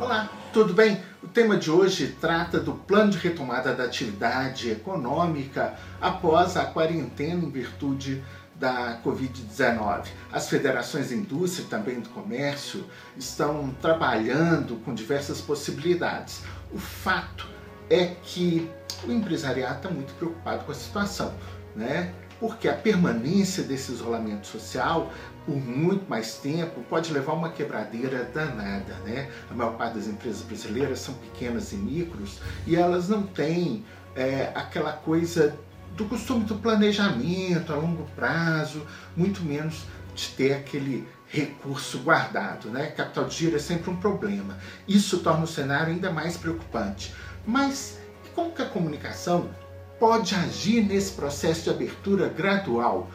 Olá, tudo bem? O tema de hoje trata do plano de retomada da atividade econômica após a quarentena em virtude da Covid-19. As federações de indústria e também do comércio estão trabalhando com diversas possibilidades. O fato é que o empresariado está muito preocupado com a situação, né? porque a permanência desse isolamento social por muito mais tempo pode levar uma quebradeira danada. Né? A maior parte das empresas brasileiras são pequenas e micros e elas não têm é, aquela coisa do costume do planejamento a longo prazo, muito menos de ter aquele recurso guardado. Né? Capital de giro é sempre um problema. Isso torna o cenário ainda mais preocupante. Mas como que a comunicação pode agir nesse processo de abertura gradual,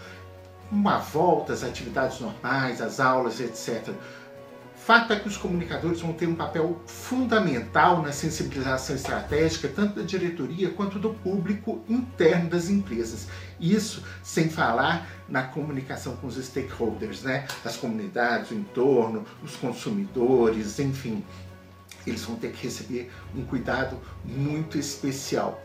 uma volta às atividades normais, às aulas, etc. Fato é que os comunicadores vão ter um papel fundamental na sensibilização estratégica, tanto da diretoria quanto do público interno das empresas. Isso sem falar na comunicação com os stakeholders, né? as comunidades, o entorno, os consumidores, enfim. Eles vão ter que receber um cuidado muito especial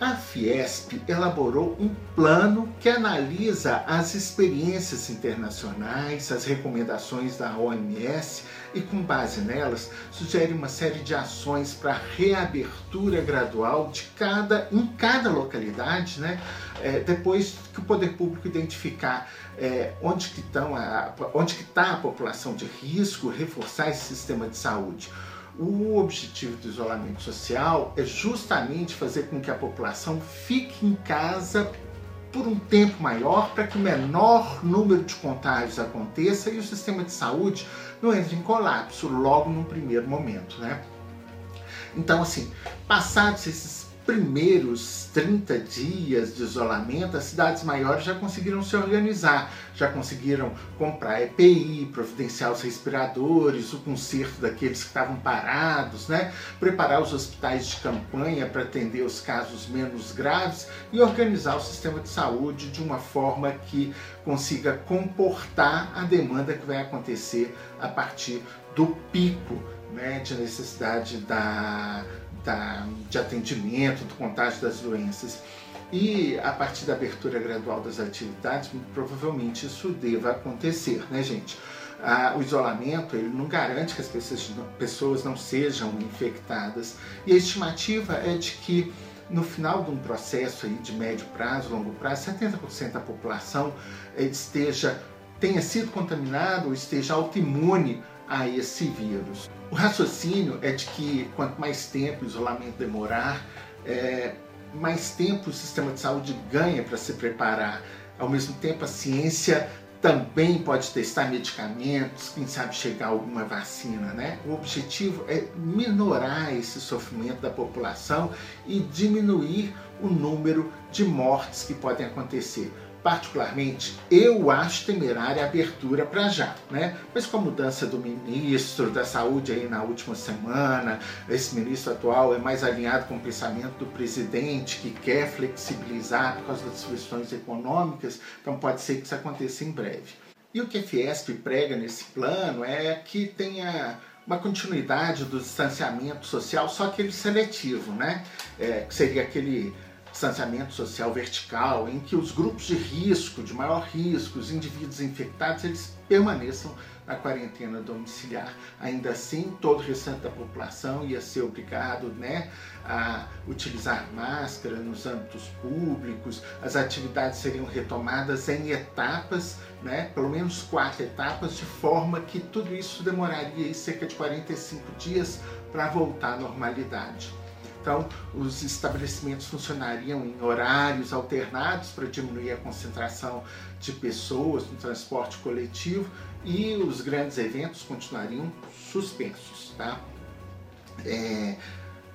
a Fiesp elaborou um plano que analisa as experiências internacionais, as recomendações da OMS e, com base nelas, sugere uma série de ações para reabertura gradual de cada, em cada localidade, né? É, depois que o poder público identificar é, onde que está a população de risco, reforçar esse sistema de saúde. O objetivo do isolamento social é justamente fazer com que a população fique em casa por um tempo maior para que o menor número de contágios aconteça e o sistema de saúde não entre em colapso logo no primeiro momento, né? Então, assim, passados esses primeiros 30 dias de isolamento, as cidades maiores já conseguiram se organizar, já conseguiram comprar EPI, providenciar os respiradores, o conserto daqueles que estavam parados, né? preparar os hospitais de campanha para atender os casos menos graves e organizar o sistema de saúde de uma forma que consiga comportar a demanda que vai acontecer a partir do pico né, de necessidade da da, de atendimento, do contágio das doenças. E a partir da abertura gradual das atividades, provavelmente isso deva acontecer, né, gente? Ah, o isolamento ele não garante que as pessoas, pessoas não sejam infectadas e a estimativa é de que no final de um processo aí de médio prazo, longo prazo, 70% da população esteja tenha sido contaminado ou esteja autoimune a esse vírus. O raciocínio é de que quanto mais tempo o isolamento demorar, é, mais tempo o sistema de saúde ganha para se preparar. Ao mesmo tempo, a ciência também pode testar medicamentos, quem sabe chegar alguma vacina, né? O objetivo é minorar esse sofrimento da população e diminuir o número de mortes que podem acontecer particularmente, eu acho temerária a abertura para já, né? Mas com a mudança do ministro da Saúde aí na última semana, esse ministro atual é mais alinhado com o pensamento do presidente que quer flexibilizar por causa das questões econômicas, então pode ser que isso aconteça em breve. E o que a Fiesp prega nesse plano é que tenha uma continuidade do distanciamento social, só aquele seletivo, né? É, que seria aquele distanciamento social vertical, em que os grupos de risco, de maior risco, os indivíduos infectados, eles permaneçam na quarentena domiciliar. Ainda assim, todo o restante da população ia ser obrigado né, a utilizar máscara nos âmbitos públicos, as atividades seriam retomadas em etapas, né, pelo menos quatro etapas, de forma que tudo isso demoraria cerca de 45 dias para voltar à normalidade. Então, os estabelecimentos funcionariam em horários alternados para diminuir a concentração de pessoas no transporte coletivo e os grandes eventos continuariam suspensos. Tá? É,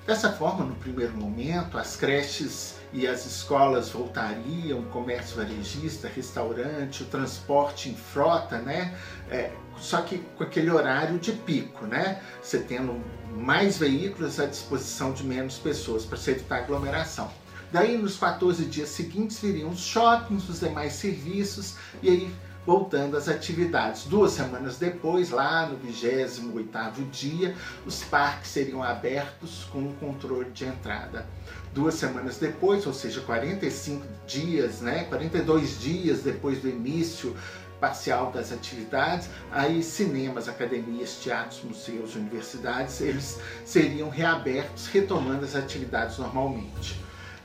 dessa forma, no primeiro momento, as creches e as escolas voltariam, comércio varejista, restaurante, o transporte em frota, né? É, só que com aquele horário de pico, né? Você tendo mais veículos à disposição de menos pessoas para se evitar aglomeração. Daí, nos 14 dias seguintes, viriam os shoppings, os demais serviços, e aí voltando às atividades. Duas semanas depois, lá no 28º dia, os parques seriam abertos com o controle de entrada. Duas semanas depois, ou seja, 45 dias, né, 42 dias depois do início parcial das atividades, aí cinemas, academias, teatros, museus, universidades, eles seriam reabertos, retomando as atividades normalmente.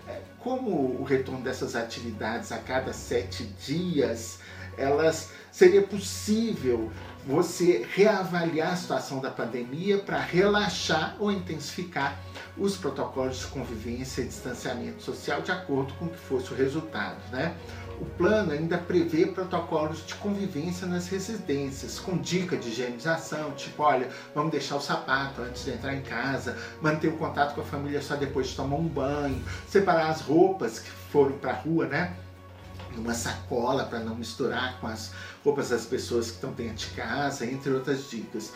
É, como o retorno dessas atividades a cada sete dias, elas seria possível você reavaliar a situação da pandemia para relaxar ou intensificar os protocolos de convivência e distanciamento social de acordo com o que fosse o resultado, né? O plano ainda prevê protocolos de convivência nas residências, com dica de higienização, tipo, olha, vamos deixar o sapato antes de entrar em casa, manter o contato com a família só depois de tomar um banho, separar as roupas que foram para a rua, né? Numa sacola para não misturar com as roupas das pessoas que estão dentro de casa, entre outras dicas.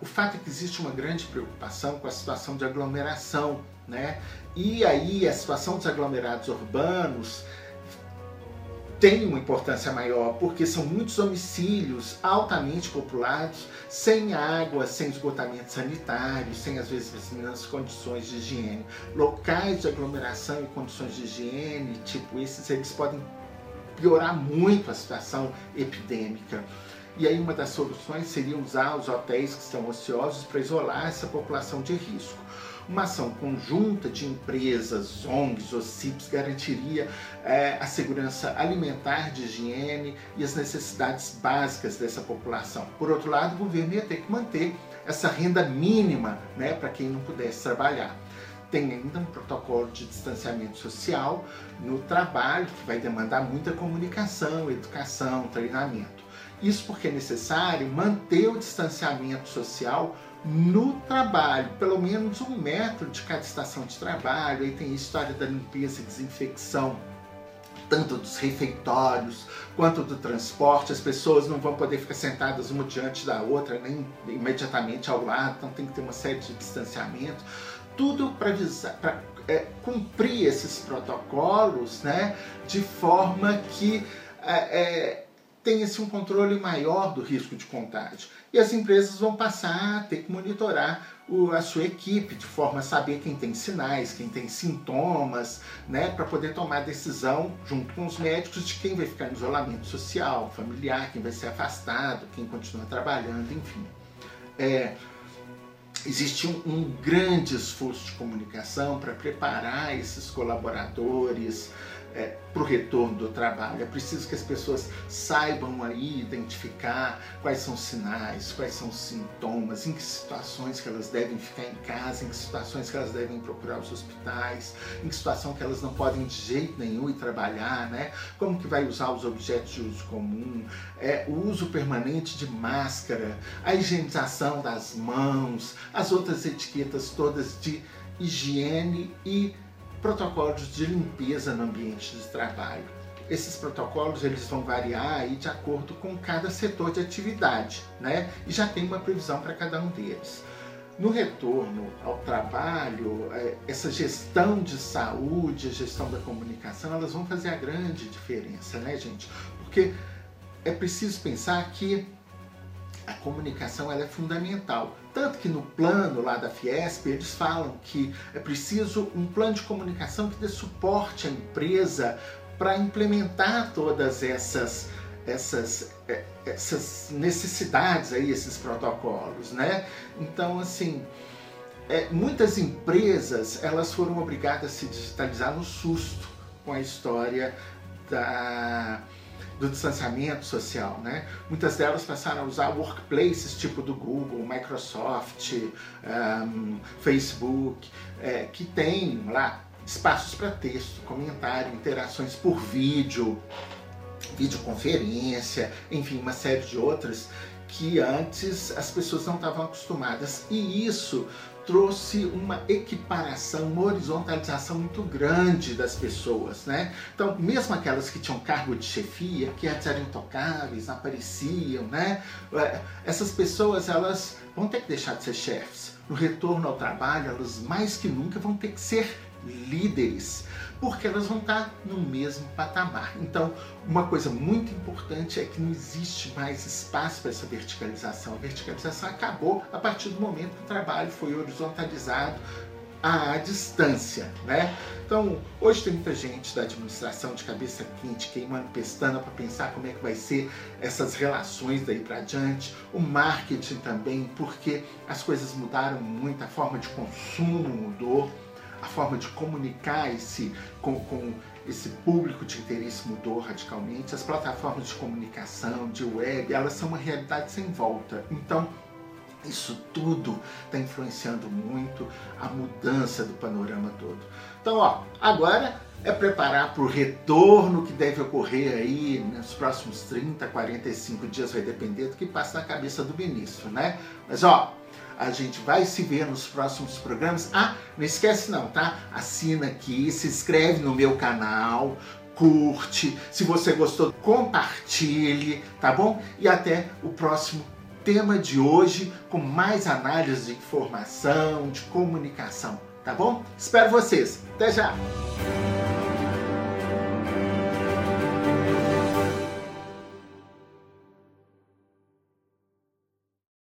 O fato é que existe uma grande preocupação com a situação de aglomeração, né? E aí a situação dos aglomerados urbanos tem uma importância maior, porque são muitos domicílios altamente populados, sem água, sem esgotamento sanitário, sem às vezes as condições de higiene. Locais de aglomeração e condições de higiene, tipo esses, eles podem piorar muito a situação epidêmica. E aí uma das soluções seria usar os hotéis que estão ociosos para isolar essa população de risco. Uma ação conjunta de empresas, ONGs ou CIPs garantiria é, a segurança alimentar, de higiene e as necessidades básicas dessa população. Por outro lado, o governo ia ter que manter essa renda mínima né, para quem não pudesse trabalhar tem ainda um protocolo de distanciamento social no trabalho, que vai demandar muita comunicação, educação, treinamento. Isso porque é necessário manter o distanciamento social no trabalho, pelo menos um metro de cada estação de trabalho. Aí tem a história da limpeza e desinfecção, tanto dos refeitórios quanto do transporte. As pessoas não vão poder ficar sentadas uma diante da outra, nem imediatamente ao lado, então tem que ter uma série de distanciamentos. Tudo para é, cumprir esses protocolos né, de forma que. É, é, tenha-se um controle maior do risco de contágio. E as empresas vão passar a ter que monitorar o, a sua equipe de forma a saber quem tem sinais, quem tem sintomas, né, para poder tomar decisão junto com os médicos de quem vai ficar em isolamento social, familiar, quem vai ser afastado, quem continua trabalhando, enfim. É, existe um, um, grande esforço de comunicação para preparar esses colaboradores, é, para o retorno do trabalho. É preciso que as pessoas saibam aí identificar quais são os sinais, quais são os sintomas, em que situações que elas devem ficar em casa, em que situações que elas devem procurar os hospitais, em que situação que elas não podem de jeito nenhum ir trabalhar, né? Como que vai usar os objetos de uso comum, é, o uso permanente de máscara, a higienização das mãos, as outras etiquetas todas de higiene e protocolos de limpeza no ambiente de trabalho. Esses protocolos eles vão variar aí de acordo com cada setor de atividade, né? E já tem uma previsão para cada um deles. No retorno ao trabalho, é, essa gestão de saúde, a gestão da comunicação, elas vão fazer a grande diferença, né, gente? Porque é preciso pensar que a comunicação ela é fundamental. Tanto que no plano lá da Fiesp, eles falam que é preciso um plano de comunicação que dê suporte à empresa para implementar todas essas, essas, é, essas necessidades aí, esses protocolos, né? Então, assim, é, muitas empresas elas foram obrigadas a se digitalizar no susto com a história da do distanciamento social, né? Muitas delas passaram a usar workplaces tipo do Google, Microsoft, um, Facebook, é, que tem lá espaços para texto, comentário, interações por vídeo, videoconferência, enfim, uma série de outras que antes as pessoas não estavam acostumadas. E isso trouxe uma equiparação, uma horizontalização muito grande das pessoas, né? Então, mesmo aquelas que tinham cargo de chefia, que antes eram intocáveis, apareciam, né? É, essas pessoas, elas vão ter que deixar de ser chefes. No retorno ao trabalho, elas mais que nunca vão ter que ser líderes, porque elas vão estar no mesmo patamar. Então, uma coisa muito importante é que não existe mais espaço para essa verticalização. A verticalização acabou a partir do momento que o trabalho foi horizontalizado à distância, né? Então, hoje tem muita gente da administração de cabeça quente, queimando pestana para pensar como é que vai ser essas relações daí para diante, o marketing também, porque as coisas mudaram muito, a forma de consumo mudou, a forma de comunicar esse com, com esse público de interesse mudou radicalmente, as plataformas de comunicação, de web, elas são uma realidade sem volta. Então, isso tudo está influenciando muito a mudança do panorama todo. Então, ó, agora é preparar para o retorno que deve ocorrer aí nos próximos 30, 45 dias, vai depender do que passa na cabeça do ministro, né? Mas ó, a gente vai se ver nos próximos programas. Ah, não esquece não, tá? Assina aqui, se inscreve no meu canal, curte. Se você gostou, compartilhe, tá bom? E até o próximo tema de hoje com mais análise de informação, de comunicação, tá bom? Espero vocês. Até já!